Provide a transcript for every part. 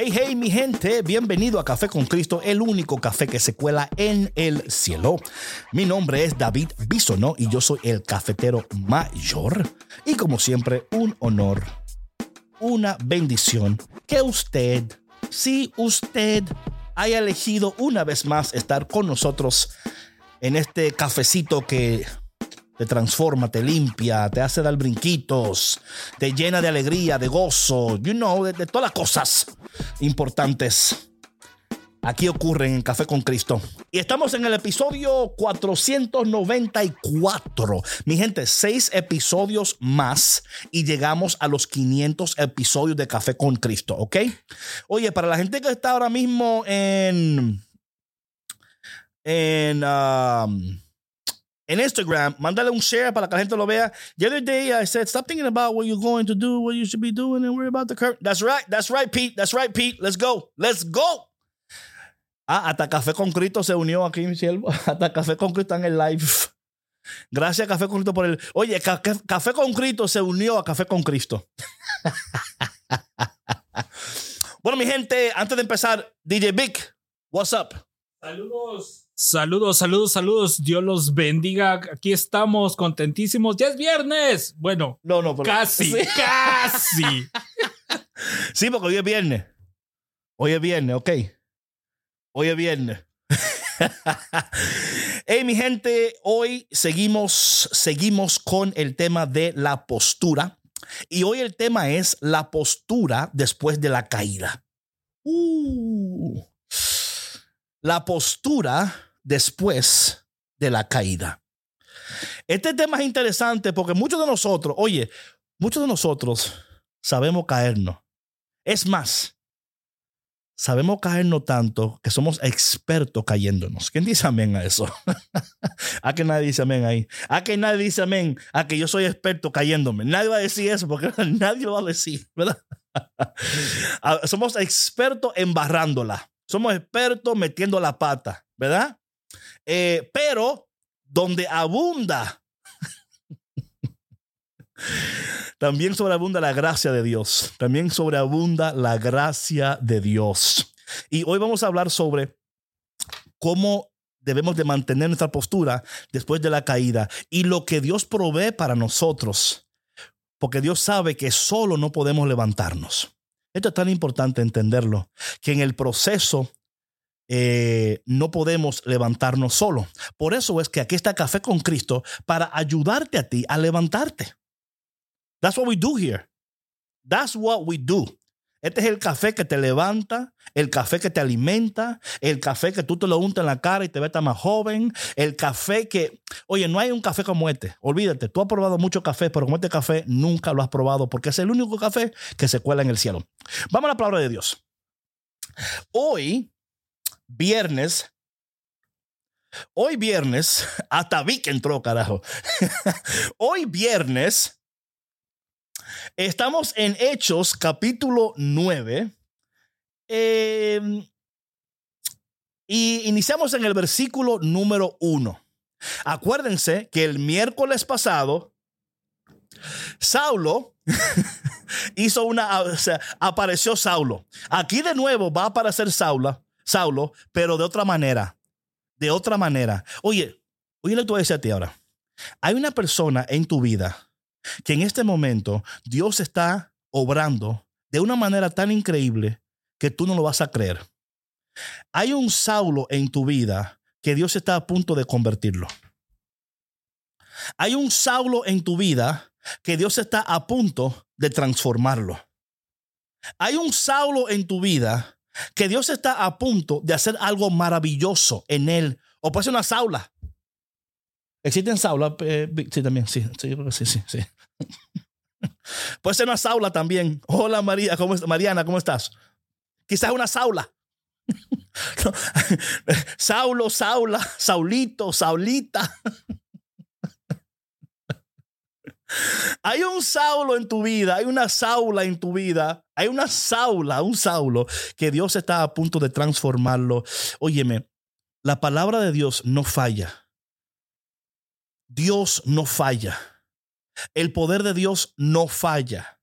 Hey, hey, mi gente, bienvenido a Café con Cristo, el único café que se cuela en el cielo. Mi nombre es David Bisonó y yo soy el cafetero mayor. Y como siempre, un honor, una bendición que usted, si usted haya elegido una vez más estar con nosotros en este cafecito que te transforma, te limpia, te hace dar brinquitos, te llena de alegría, de gozo, you know, de, de todas las cosas importantes. Aquí ocurren en Café con Cristo. Y estamos en el episodio 494. Mi gente, seis episodios más y llegamos a los 500 episodios de Café con Cristo, ¿ok? Oye, para la gente que está ahora mismo en... En... um, en Instagram, mándale un share para que la gente lo vea. The other day I said, stop thinking about what you're going to do, what you should be doing, and worry about the current. That's right, that's right, Pete. That's right, Pete. Let's go. Let's go. Ah, hasta Café con Cristo se unió aquí, mi siervo. Hasta Café con Cristo en el live. Gracias, Café con Cristo, por el. Oye, Ca- Ca- Café con Cristo se unió a Café con Cristo. bueno, mi gente, antes de empezar, DJ Vic, what's up? Saludos. Saludos, saludos, saludos. Dios los bendiga. Aquí estamos contentísimos. Ya es viernes. Bueno, No, no, pero- casi, Sí. casi. Sí, porque hoy es viernes. Hoy es viernes, ok. Hoy es viernes. hey, mi gente, hoy seguimos, seguimos con el tema de la postura. Y hoy el tema es la postura después de la caída. Uh. la postura después de la caída. Este tema es interesante porque muchos de nosotros, oye, muchos de nosotros sabemos caernos. Es más, sabemos caernos tanto que somos expertos cayéndonos. ¿Quién dice amén a eso? ¿A que nadie dice amén ahí? ¿A que nadie dice amén? A que yo soy experto cayéndome. Nadie va a decir eso porque nadie lo va a decir, ¿verdad? Somos expertos embarrándola. Somos expertos metiendo la pata, ¿verdad? Eh, pero donde abunda también sobreabunda la gracia de Dios. También sobreabunda la gracia de Dios. Y hoy vamos a hablar sobre cómo debemos de mantener nuestra postura después de la caída y lo que Dios provee para nosotros. Porque Dios sabe que solo no podemos levantarnos. Esto es tan importante entenderlo, que en el proceso eh, no podemos levantarnos solo. Por eso es que aquí está Café con Cristo para ayudarte a ti a levantarte. That's what we do here. That's what we do. Este es el café que te levanta, el café que te alimenta, el café que tú te lo untas en la cara y te ves más joven, el café que, oye, no hay un café como este. Olvídate, tú has probado mucho café, pero como este café nunca lo has probado porque es el único café que se cuela en el cielo. Vamos a la palabra de Dios. Hoy, viernes, hoy viernes, hasta vi que entró, carajo. hoy viernes. Estamos en Hechos capítulo 9. eh, y iniciamos en el versículo número 1. Acuérdense que el miércoles pasado, Saulo hizo una, apareció Saulo. Aquí de nuevo va a aparecer Saulo, Saulo, pero de otra manera. De otra manera. Oye, oye lo que voy a decir a ti ahora. Hay una persona en tu vida que en este momento Dios está obrando de una manera tan increíble que tú no lo vas a creer. Hay un Saulo en tu vida que Dios está a punto de convertirlo. Hay un Saulo en tu vida que Dios está a punto de transformarlo. Hay un Saulo en tu vida que Dios está a punto de hacer algo maravilloso en él. O puede ser una saula. ¿Existen saulas? Eh, sí, también, sí, sí, sí, sí, sí. puede ser una saula también. Hola María, ¿cómo Mariana, ¿cómo estás? Quizás una saula. Saulo, Saula, Saulito, Saulita. Hay un Saulo en tu vida, hay una Saula en tu vida, hay una Saula, un Saulo que Dios está a punto de transformarlo. Óyeme, la palabra de Dios no falla. Dios no falla. El poder de Dios no falla.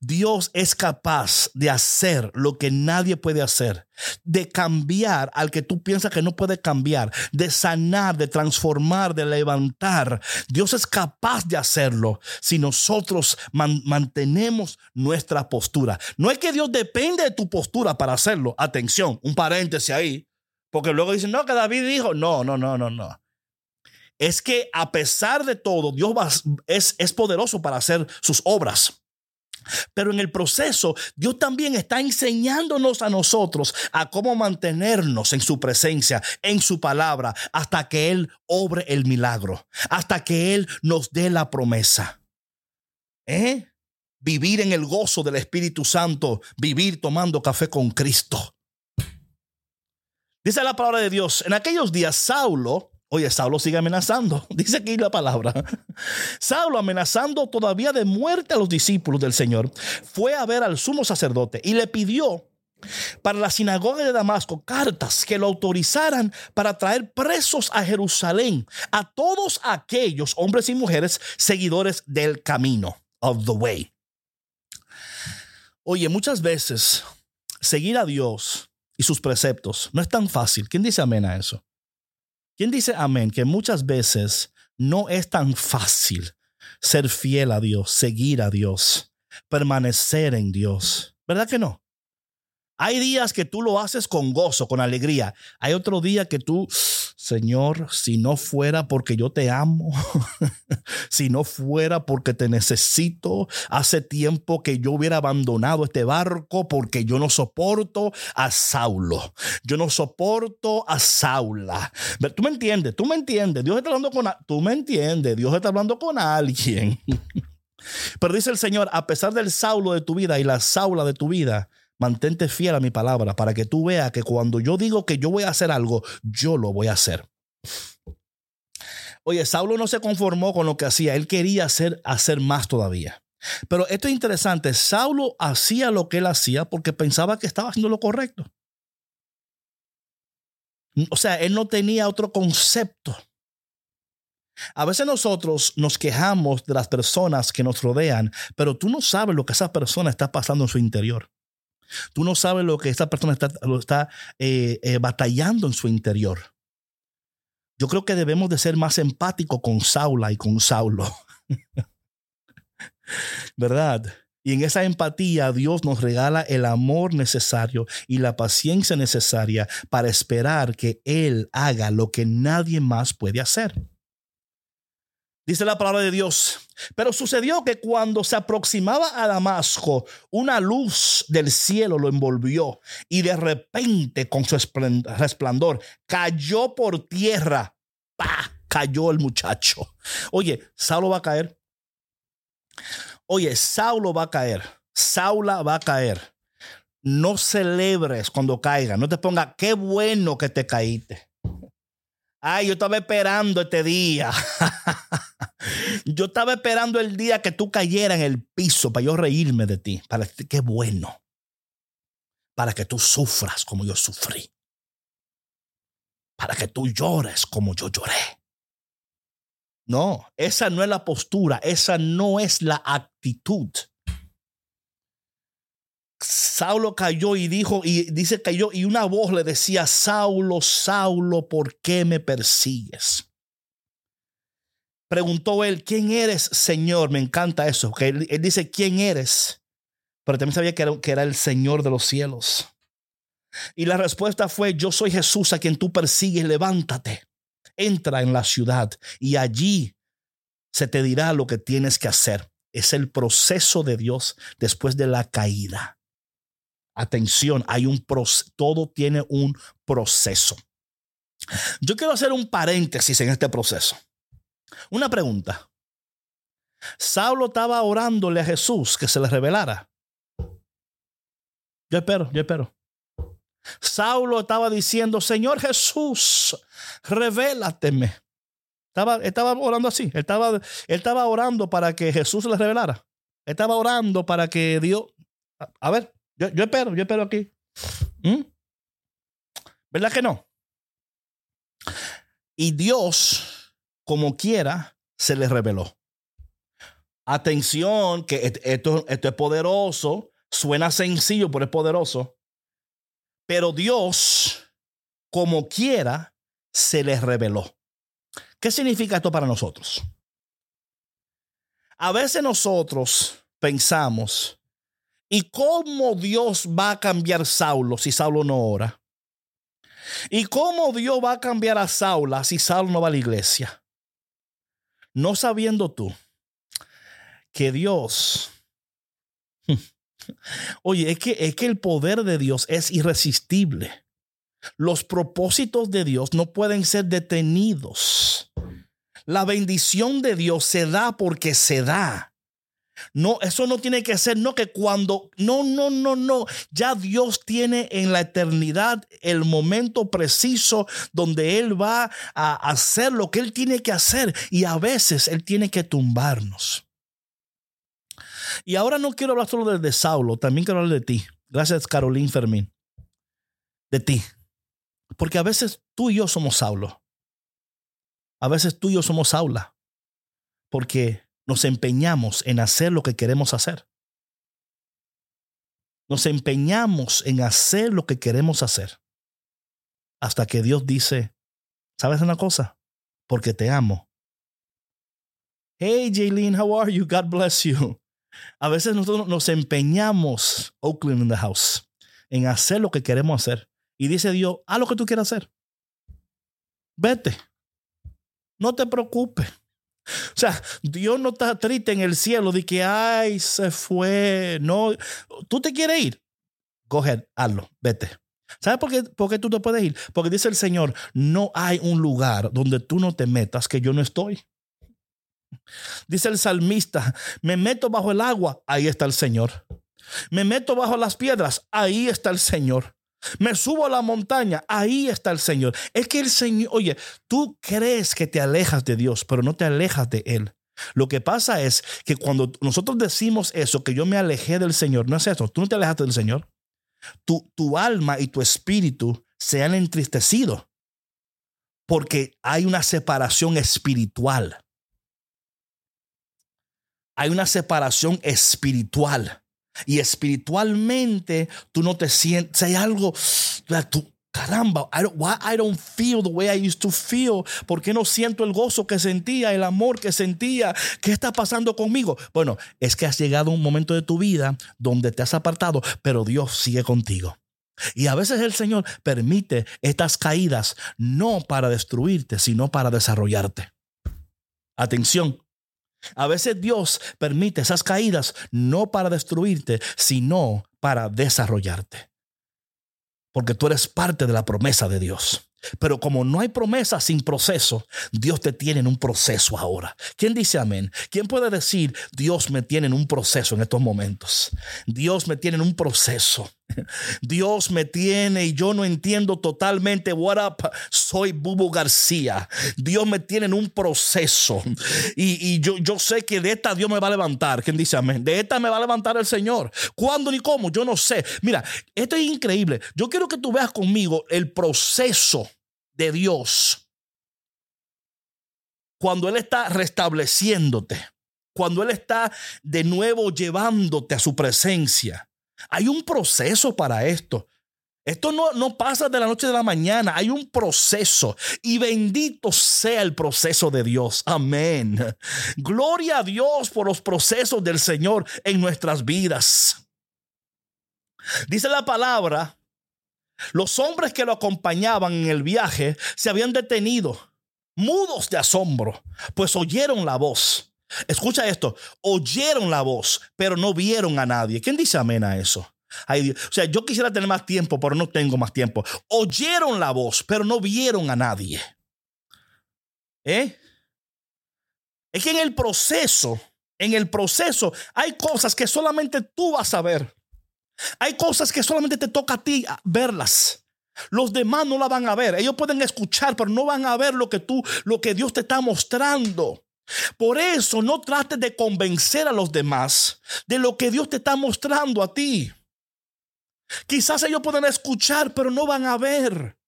Dios es capaz de hacer lo que nadie puede hacer, de cambiar al que tú piensas que no puede cambiar, de sanar, de transformar, de levantar. Dios es capaz de hacerlo si nosotros mantenemos nuestra postura. No es que Dios depende de tu postura para hacerlo. Atención, un paréntesis ahí, porque luego dicen, no, que David dijo, no, no, no, no, no. Es que a pesar de todo, Dios es, es poderoso para hacer sus obras. Pero en el proceso, Dios también está enseñándonos a nosotros a cómo mantenernos en su presencia, en su palabra, hasta que Él obre el milagro, hasta que Él nos dé la promesa. ¿Eh? Vivir en el gozo del Espíritu Santo, vivir tomando café con Cristo. Dice la palabra de Dios, en aquellos días Saulo, Oye, Saulo sigue amenazando. Dice aquí la palabra. Saulo amenazando todavía de muerte a los discípulos del Señor, fue a ver al sumo sacerdote y le pidió para la sinagoga de Damasco cartas que lo autorizaran para traer presos a Jerusalén a todos aquellos hombres y mujeres seguidores del camino, of the way. Oye, muchas veces seguir a Dios y sus preceptos no es tan fácil. ¿Quién dice amén a eso? ¿Quién dice amén? Que muchas veces no es tan fácil ser fiel a Dios, seguir a Dios, permanecer en Dios. ¿Verdad que no? Hay días que tú lo haces con gozo, con alegría. Hay otro día que tú, Señor, si no fuera porque yo te amo, si no fuera porque te necesito, hace tiempo que yo hubiera abandonado este barco porque yo no soporto a Saulo. Yo no soporto a Saula. Tú me entiendes, tú me entiendes. Dios está hablando con, tú me entiendes, Dios está hablando con alguien. Pero dice el Señor, a pesar del Saulo de tu vida y la Saula de tu vida, Mantente fiel a mi palabra para que tú veas que cuando yo digo que yo voy a hacer algo, yo lo voy a hacer. Oye, Saulo no se conformó con lo que hacía, él quería hacer, hacer más todavía. Pero esto es interesante, Saulo hacía lo que él hacía porque pensaba que estaba haciendo lo correcto. O sea, él no tenía otro concepto. A veces nosotros nos quejamos de las personas que nos rodean, pero tú no sabes lo que esa persona está pasando en su interior. Tú no sabes lo que esta persona está, lo está eh, eh, batallando en su interior. Yo creo que debemos de ser más empáticos con Saula y con Saulo. ¿Verdad? Y en esa empatía Dios nos regala el amor necesario y la paciencia necesaria para esperar que Él haga lo que nadie más puede hacer. Dice la palabra de Dios. Pero sucedió que cuando se aproximaba a Damasco, una luz del cielo lo envolvió y de repente con su resplandor cayó por tierra. ¡Pah! Cayó el muchacho. Oye, Saulo va a caer. Oye, Saulo va a caer. Saula va a caer. No celebres cuando caiga. No te ponga, qué bueno que te caíste. Ay, yo estaba esperando este día. yo estaba esperando el día que tú cayeras en el piso para yo reírme de ti. Para que, qué bueno. Para que tú sufras como yo sufrí. Para que tú llores como yo lloré. No, esa no es la postura, esa no es la actitud. Saulo cayó y dijo, y dice cayó, y una voz le decía, Saulo, Saulo, ¿por qué me persigues? Preguntó él, ¿quién eres, Señor? Me encanta eso, que él, dice, ¿quién eres? Pero también sabía que era, que era el Señor de los cielos. Y la respuesta fue, yo soy Jesús a quien tú persigues, levántate, entra en la ciudad y allí se te dirá lo que tienes que hacer. Es el proceso de Dios después de la caída. Atención, hay un todo tiene un proceso. Yo quiero hacer un paréntesis en este proceso. Una pregunta. Saulo estaba orándole a Jesús que se le revelara. Yo espero, yo espero. Saulo estaba diciendo, Señor Jesús, revélateme. Estaba, estaba orando así. Él estaba, él estaba orando para que Jesús le revelara. Estaba orando para que Dios. A, ver, yo, espero, yo espero aquí. ¿Mm? ¿Verdad que no? Y Dios, como quiera, se le reveló. Atención, que esto, esto es poderoso. Suena sencillo, pero es poderoso. Pero Dios, como quiera, se les reveló. ¿Qué significa esto para nosotros? A veces nosotros pensamos, ¿y cómo Dios va a cambiar Saulo si Saulo no ora? ¿Y cómo Dios va a cambiar a Saula si Saulo no va a la iglesia? No sabiendo tú que Dios Oye, es que, es que el poder de Dios es irresistible. Los propósitos de Dios no pueden ser detenidos. La bendición de Dios se da porque se da. No, eso no tiene que ser, no que cuando, no, no, no, no, ya Dios tiene en la eternidad el momento preciso donde Él va a hacer lo que Él tiene que hacer y a veces Él tiene que tumbarnos. Y ahora no quiero hablar solo de, Saulo, también quiero hablar de ti. Gracias, Caroline Fermín. De ti. Porque a veces tú y yo somos Saulo. A veces tú y yo somos Saula. Porque nos empeñamos en hacer lo que queremos hacer. Nos empeñamos en hacer lo que queremos hacer. Hasta que Dios dice, ¿sabes una cosa? Porque te amo. Hey, Jaylene, how are you? God bless you. A veces nosotros nos empeñamos, Oakland in the house, en hacer lo que queremos hacer. Y dice Dios, haz lo que tú quieras hacer. Vete. No te preocupes. O sea, Dios no está triste en el cielo de que, ay, se fue. No, tú te quieres ir. Coge, hazlo, vete. ¿Sabes por qué, por qué tú te puedes ir? Porque dice el Señor, no hay un lugar donde tú no te metas que yo no estoy. Dice el salmista, me meto bajo el agua, ahí está el Señor. Me meto bajo las piedras, ahí está el Señor. Me subo a la montaña, ahí está el Señor. Es que el Señor, oye, tú crees que te alejas de Dios, pero no te alejas de Él. Lo que pasa es que cuando nosotros decimos eso, que yo me alejé del Señor, no es eso, tú no te alejaste del Señor. Tu, tu alma y tu espíritu se han entristecido porque hay una separación espiritual hay una separación espiritual. Y espiritualmente tú no te sientes, hay algo, tú, caramba, I don't, why I don't feel the way I used to feel. ¿Por qué no siento el gozo que sentía, el amor que sentía? ¿Qué está pasando conmigo? Bueno, es que has llegado a un momento de tu vida donde te has apartado, pero Dios sigue contigo. Y a veces el Señor permite estas caídas no para destruirte, sino para desarrollarte. Atención, a veces Dios permite esas caídas no para destruirte, sino para desarrollarte. Porque tú eres parte de la promesa de Dios. Pero como no hay promesa sin proceso, Dios te tiene en un proceso ahora. ¿Quién dice amén? ¿Quién puede decir, Dios me tiene en un proceso en estos momentos? Dios me tiene en un proceso. Dios me tiene y yo no entiendo totalmente what up. Soy Bubu García. Dios me tiene en un proceso. Y, yo, yo sé que de esta Dios me va a levantar. ¿Quién dice amén? De esta me va a levantar el Señor. ¿Cuándo ni cómo? Yo no sé. Mira, esto es increíble. Yo quiero que tú veas conmigo el proceso de Dios. Cuando Él está restableciéndote. Cuando Él está de nuevo llevándote a su presencia hay un proceso para esto. Esto no, no pasa de la noche a la mañana, hay un proceso y bendito sea el proceso de Dios. Amén. Gloria a Dios por los procesos del Señor en nuestras vidas. Dice la palabra, los hombres que lo acompañaban en el viaje se habían detenido mudos de asombro, pues oyeron la voz. Escucha esto, oyeron la voz, pero no vieron a nadie. ¿Quién dice amén a eso? o sea, yo quisiera tener más tiempo, pero no tengo más tiempo. Oyeron la voz, pero no vieron a nadie. ¿Eh? Es que en el proceso, en el proceso, hay cosas que solamente tú vas a ver. Hay cosas que solamente te toca a ti verlas. Los demás no la van a ver. Ellos pueden escuchar, pero no van a ver lo que tú, lo que Dios te está mostrando. Por eso no trates de convencer a los demás de lo que Dios te está mostrando a ti. Quizás ellos pueden escuchar, pero no van a ver.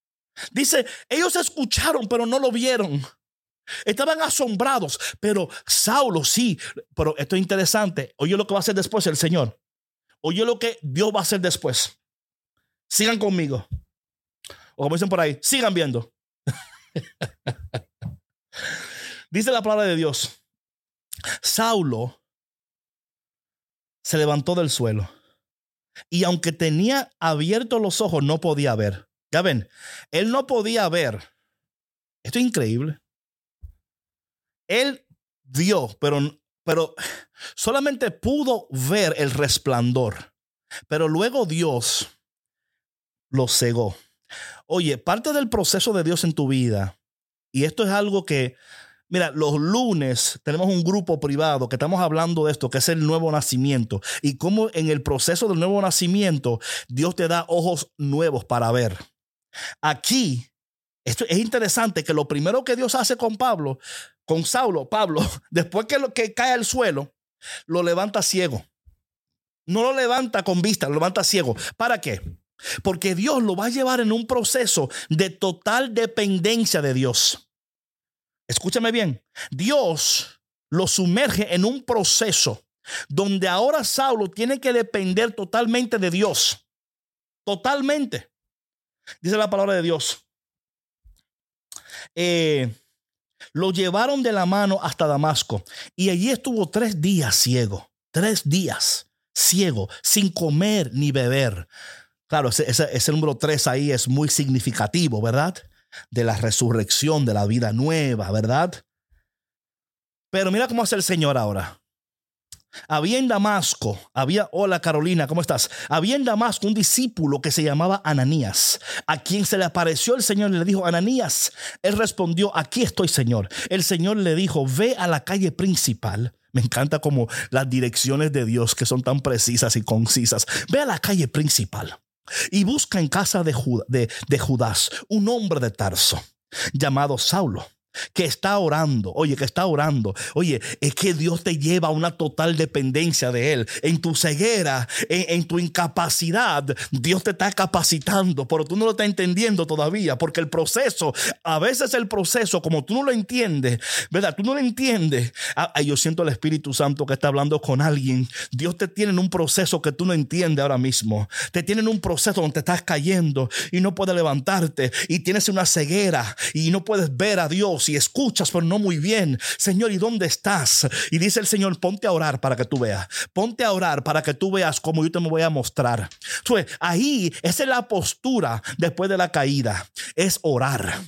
Dice, ellos escucharon, pero no lo vieron. Estaban asombrados, pero Saulo sí, pero esto es interesante. Oye lo que va a hacer después el Señor. Oye lo que Dios va a hacer después. Sigan conmigo. O como dicen por ahí, sigan viendo. Dice la palabra de Dios. Saulo se levantó del suelo y aunque tenía abiertos los ojos, no podía ver. Ya ven, él no podía ver. Esto es increíble. Él vio, pero, pero solamente pudo ver el resplandor. Pero luego Dios lo cegó. Oye, parte del proceso de Dios en tu vida, y esto es algo que Mira, los lunes tenemos un grupo privado que estamos hablando de esto, que es el nuevo nacimiento. Y cómo en el proceso del nuevo nacimiento Dios te da ojos nuevos para ver. Aquí, esto es interesante que lo primero que Dios hace con Pablo, con Saulo, Pablo, después que, lo, que cae al suelo, lo levanta ciego. No lo levanta con vista, lo levanta ciego. ¿Para qué? Porque Dios lo va a llevar en un proceso de total dependencia de Dios. Escúchame bien, Dios lo sumerge en un proceso donde ahora Saulo tiene que depender totalmente de Dios. Totalmente. Dice la palabra de Dios. Eh, lo llevaron de la mano hasta Damasco y allí estuvo tres días ciego. Tres días ciego, sin comer ni beber. Claro, ese, ese número tres ahí es muy significativo, ¿verdad? De la resurrección, de la vida nueva, ¿verdad? Pero mira cómo hace el Señor ahora. Había en Damasco, había, hola Carolina, ¿cómo estás? Había en Damasco un discípulo que se llamaba Ananías, a quien se le apareció el Señor y le dijo, Ananías, él respondió, aquí estoy Señor. El Señor le dijo, ve a la calle principal. Me encanta como las direcciones de Dios que son tan precisas y concisas. Ve a la calle principal y busca en casa de, de Judas un hombre de Tarso llamado Saulo que está orando, oye, que está orando, oye, es que Dios te lleva a una total dependencia de Él. En tu ceguera, en, tu incapacidad, Dios te está capacitando, pero tú no lo estás entendiendo todavía, porque el proceso, a veces el proceso, como tú no lo entiendes, ¿verdad? Tú no lo entiendes. Ah, yo siento el Espíritu Santo que está hablando con alguien. Dios te tiene en un proceso que tú no entiendes ahora mismo. Te tiene en un proceso donde te estás cayendo y no puedes levantarte y tienes una ceguera y no puedes ver a Dios y escuchas, pero no muy bien. Señor, ¿y dónde estás? Y dice el Señor, ponte a orar para que tú veas. Ponte a orar para que tú veas cómo yo te me voy a mostrar. Ahí, esa es la postura después de la caída. Es orar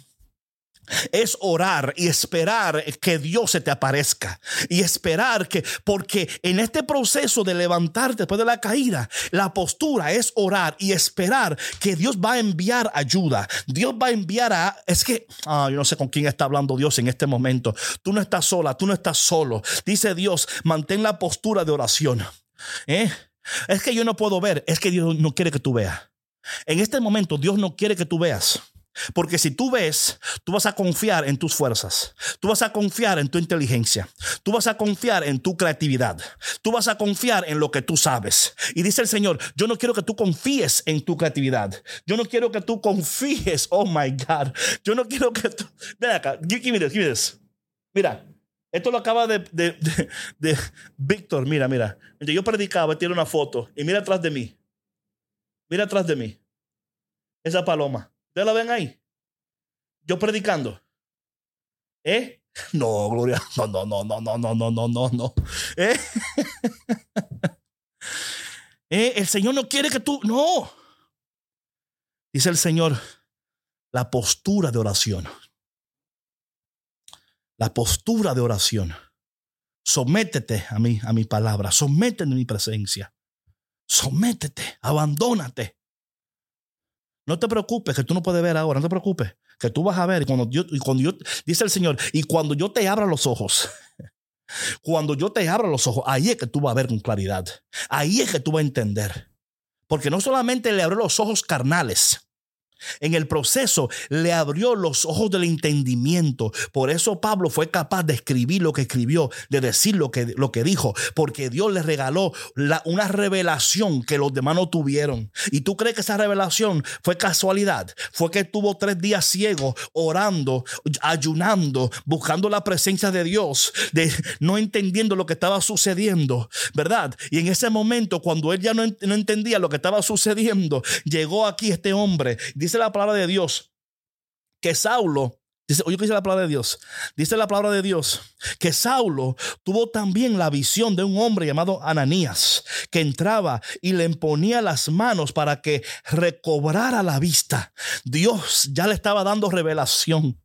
es orar y esperar que Dios se te aparezca y esperar que, porque en este proceso de levantarte después de la caída, la postura es orar y esperar que Dios va a enviar ayuda. Dios va a enviar a, es que, ah, yo no sé con quién está hablando Dios en este momento. Tú no estás sola, tú no estás solo. Dice Dios, mantén la postura de oración. ¿Eh? Es que yo no puedo ver, es que Dios no quiere que tú veas. En este momento Dios no quiere que tú veas. Porque si tú ves, tú vas a confiar en tus fuerzas, tú vas a confiar en tu inteligencia, tú vas a confiar en tu creatividad, tú vas a confiar en lo que tú sabes. Y dice el Señor, yo no quiero que tú confíes en tu creatividad, yo no quiero que tú confíes, oh my God, yo no quiero que tú... Ven acá, give, me this, give me this. Mira, esto lo acaba de, de, de, Víctor, mira, mira. Yo predicaba, tiene una foto y mira atrás de mí. Mira atrás de mí. Esa paloma. ¿Ustedes la ven ahí? Yo predicando. ¿Eh? No, Gloria. No, no, no, no, no, no, no, no, no, no. ¿Eh? ¿Eh? El Señor no quiere que tú. No. Dice el Señor, la postura de oración. La postura de oración. Sométete a mí, a mi palabra. Sométete en mi presencia. Sométete, abandónate. No te preocupes que tú no puedes ver ahora, no te preocupes que tú vas a ver. Y cuando yo, y cuando yo, dice el Señor, y cuando yo te abra los ojos, cuando yo te abra los ojos, ahí es que tú vas a ver con claridad. Ahí es que tú vas a entender. Porque no solamente le abrió los ojos carnales, en el proceso le abrió los ojos del entendimiento. Por eso Pablo fue capaz de escribir lo que escribió, de decir lo que, lo que dijo, porque Dios le regaló una revelación que los demás no tuvieron. ¿Y tú crees que esa revelación fue casualidad? Fue que tuvo tres días ciego, orando, ayunando, buscando la presencia de Dios, de no entendiendo lo que estaba sucediendo, ¿verdad? Y en ese momento, cuando él ya no, no entendía lo que estaba sucediendo, llegó aquí este hombre dice la palabra de Dios que Saulo, dice, oye, ¿qué dice la palabra de Dios? Dice la palabra de Dios que Saulo tuvo también la visión de un hombre llamado Ananías, que entraba y le imponía las manos para que recobrara la vista. Dios ya le estaba dando revelación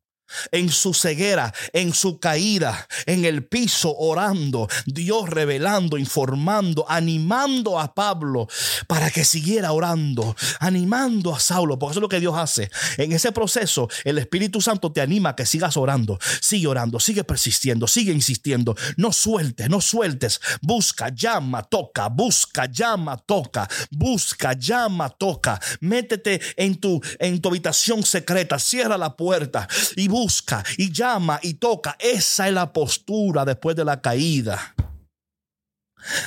en su ceguera, en su caída, en el piso orando, Dios revelando, informando, animando a Pablo para que siguiera orando, animando a Saulo, porque eso es lo que Dios hace. En ese proceso, el Espíritu Santo te anima a que sigas orando, sigue orando, sigue persistiendo, sigue insistiendo, no sueltes, no sueltes, busca, llama, toca, busca, llama, toca, busca, llama, toca, métete en tu en tu habitación secreta, cierra la puerta y busca busca y llama y toca. Esa es la postura después de la caída.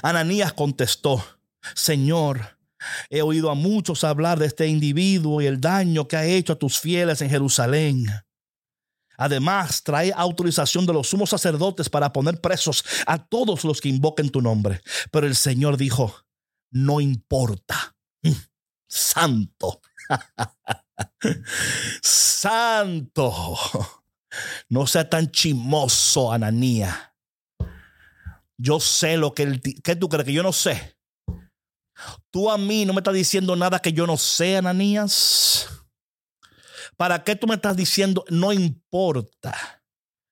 Ananías contestó, Señor, he oído a muchos hablar de este individuo y el daño que ha hecho a tus fieles en Jerusalén. Además, trae autorización de los sumos sacerdotes para poner presos a todos los que invoquen tu nombre. Pero el Señor dijo, no importa. Santo. Santo. No sea tan chimoso, Ananía. Yo sé lo que él... ¿Qué tú crees que yo no sé? Tú a mí no me estás diciendo nada que yo no sé, Ananías. ¿Para qué tú me estás diciendo? No importa.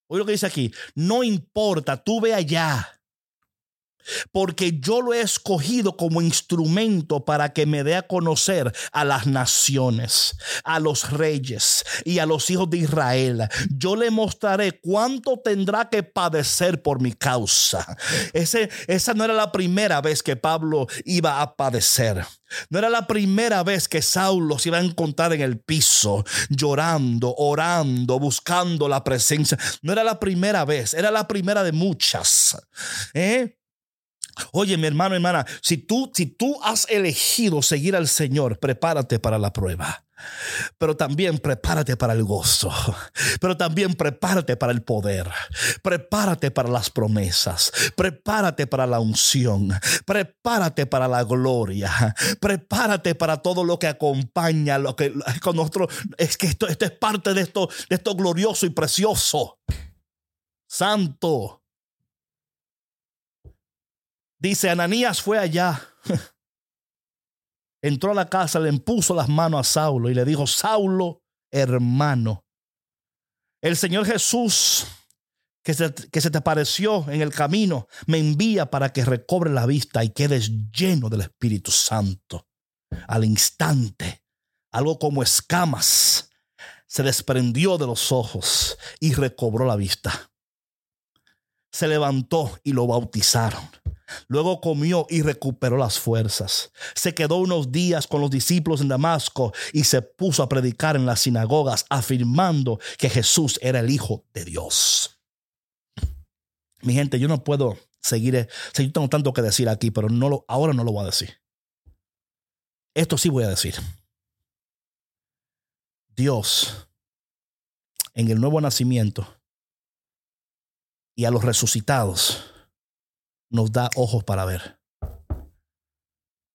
Oye lo que dice aquí. No importa, tú ve allá porque yo lo he escogido como instrumento para que me dé a conocer a las naciones, a los reyes y a los hijos de Israel. Yo le mostraré cuánto tendrá que padecer por mi causa. Esa no era la primera vez que Pablo iba a padecer. No era la primera vez que Saulo se iba a encontrar en el piso, llorando, orando, buscando la presencia. No era la primera vez, era la primera de muchas. ¿Eh? Oye, mi hermano, hermana, si tú, si tú has elegido seguir al Señor, prepárate para la prueba. Pero también prepárate para el gozo. Pero también prepárate para el poder. Prepárate para las promesas. Prepárate para la unción. Prepárate para la gloria. Prepárate para todo lo que acompaña lo que con nosotros es que esto, esto es parte de esto de esto glorioso y precioso. Santo. Dice, Ananías fue allá. Entró a la casa, le impuso las manos a Saulo y le dijo, Saulo, hermano, el Señor Jesús que se, que se te apareció en el camino, me envía para que recobre la vista y quedes lleno del Espíritu Santo. Al instante, algo como escamas se desprendió de los ojos y recobró la vista. Se levantó y lo bautizaron. Luego comió y recuperó las fuerzas. Se quedó unos días con los discípulos en Damasco y se puso a predicar en las sinagogas, afirmando que Jesús era el Hijo de Dios. Mi gente, yo no puedo seguir, eh, yo tengo tanto que decir aquí, pero ahora no lo voy a decir. Esto sí voy a decir. Dios, en el nuevo nacimiento y a los resucitados, nos da ojos para ver.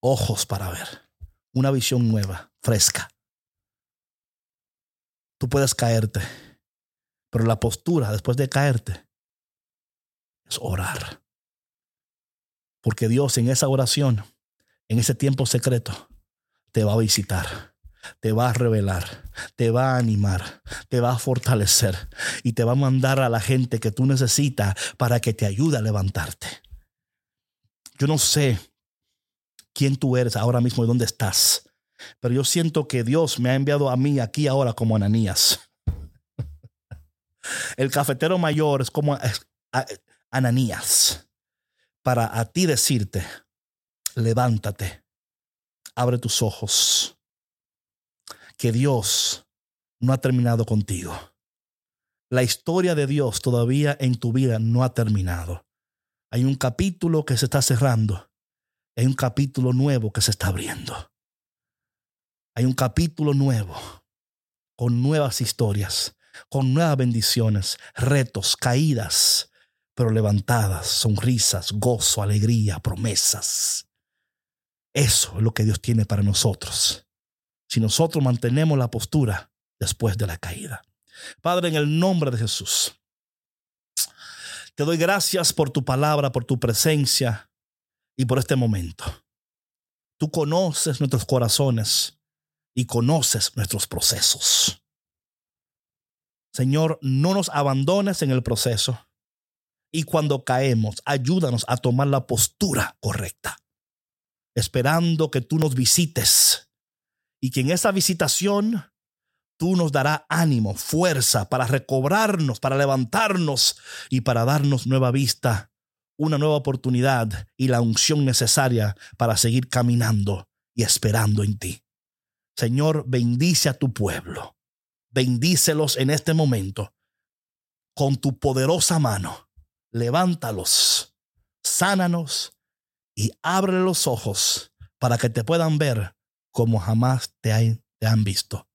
Ojos para ver. Una visión nueva, fresca. Tú puedes caerte, pero la postura después de caerte es orar. Porque Dios en esa oración, en ese tiempo secreto, te va a visitar. Te va a revelar, te va a animar, te va a fortalecer y te va a mandar a la gente que tú necesitas para que te ayude a levantarte. Yo no sé quién tú eres ahora mismo y dónde estás, pero yo siento que Dios me ha enviado a mí aquí ahora como Ananías. El cafetero mayor es como Ananías para a ti decirte, levántate, abre tus ojos que Dios no ha terminado contigo. La historia de Dios todavía en tu vida no ha terminado. Hay un capítulo que se está cerrando. Hay un capítulo nuevo que se está abriendo. Hay un capítulo nuevo con nuevas historias, con nuevas bendiciones, retos, caídas, pero levantadas, sonrisas, gozo, alegría, promesas. Eso es lo que Dios tiene para nosotros si nosotros mantenemos la postura después de la caída. Padre, en el nombre de Jesús, te doy gracias por tu palabra, por tu presencia y por este momento. Tú conoces nuestros corazones y conoces nuestros procesos. Señor, no nos abandones en el proceso y cuando caemos, ayúdanos a tomar la postura correcta, esperando que tú nos visites y que en esa visitación tú nos darás ánimo, fuerza para recobrarnos, para levantarnos y para darnos nueva vista, una nueva oportunidad y la unción necesaria para seguir caminando y esperando en ti. Señor, bendice a tu pueblo. Bendícelos en este momento. Con tu poderosa mano, levántalos, sánanos y abre los ojos para que te puedan ver como jamás te, han visto.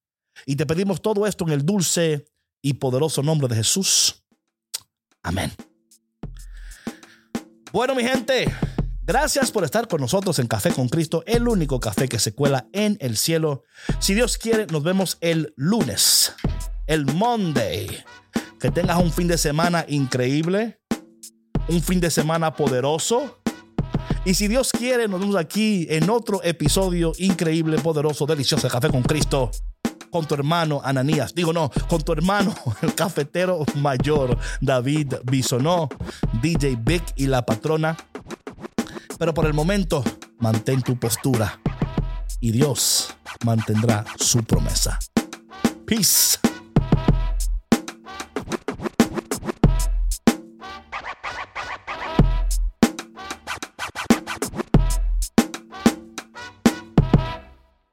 Y te pedimos todo esto en el dulce y poderoso nombre de Jesús. Amén. Bueno, mi gente, gracias por estar con nosotros en Café con Cristo, el único café que se cuela en el cielo. Si Dios quiere, nos vemos el lunes, el Monday. Que tengas un fin de semana increíble, un fin de semana poderoso y si Dios quiere, nos vemos aquí en otro episodio increíble, poderoso, delicioso de Café con Cristo. Con tu hermano Ananías, digo no, con tu hermano, el cafetero mayor David Bisonó, DJ Vic y la patrona. Pero por el momento, mantén tu postura y Dios mantendrá su promesa. Peace.